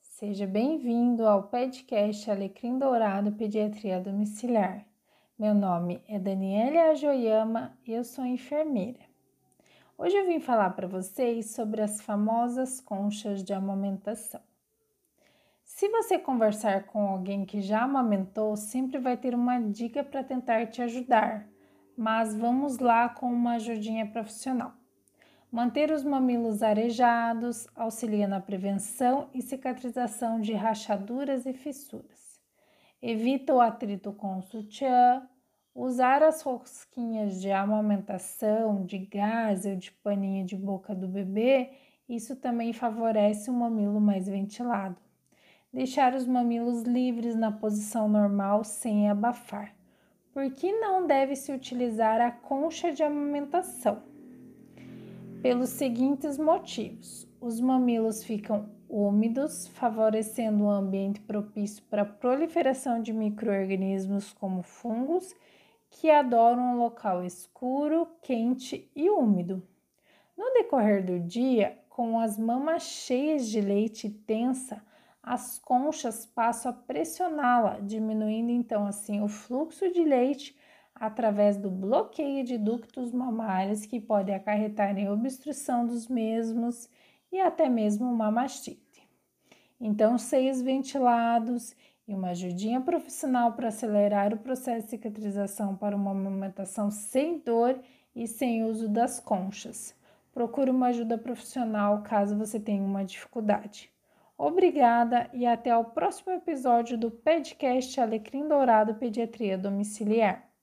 Seja bem-vindo ao podcast Alecrim Dourado Pediatria Domiciliar. Meu nome é Daniela Ajoyama e eu sou enfermeira. Hoje eu vim falar para vocês sobre as famosas conchas de amamentação. Se você conversar com alguém que já amamentou, sempre vai ter uma dica para tentar te ajudar, mas vamos lá com uma ajudinha profissional. Manter os mamilos arejados auxilia na prevenção e cicatrização de rachaduras e fissuras. Evita o atrito com o sutiã. Usar as rosquinhas de amamentação, de gás ou de paninho de boca do bebê, isso também favorece o mamilo mais ventilado. Deixar os mamilos livres na posição normal sem abafar. Por que não deve se utilizar a concha de amamentação? Pelos seguintes motivos: os mamilos ficam úmidos, favorecendo um ambiente propício para a proliferação de microorganismos como fungos que adoram um local escuro, quente e úmido. No decorrer do dia, com as mamas cheias de leite tensa, as conchas passam a pressioná-la, diminuindo então assim o fluxo de leite através do bloqueio de ductos mamários que pode acarretar em obstrução dos mesmos e até mesmo uma mastite. Então, seios ventilados e uma ajudinha profissional para acelerar o processo de cicatrização para uma amamentação sem dor e sem uso das conchas. Procure uma ajuda profissional caso você tenha uma dificuldade. Obrigada e até o próximo episódio do podcast Alecrim Dourado Pediatria Domiciliar.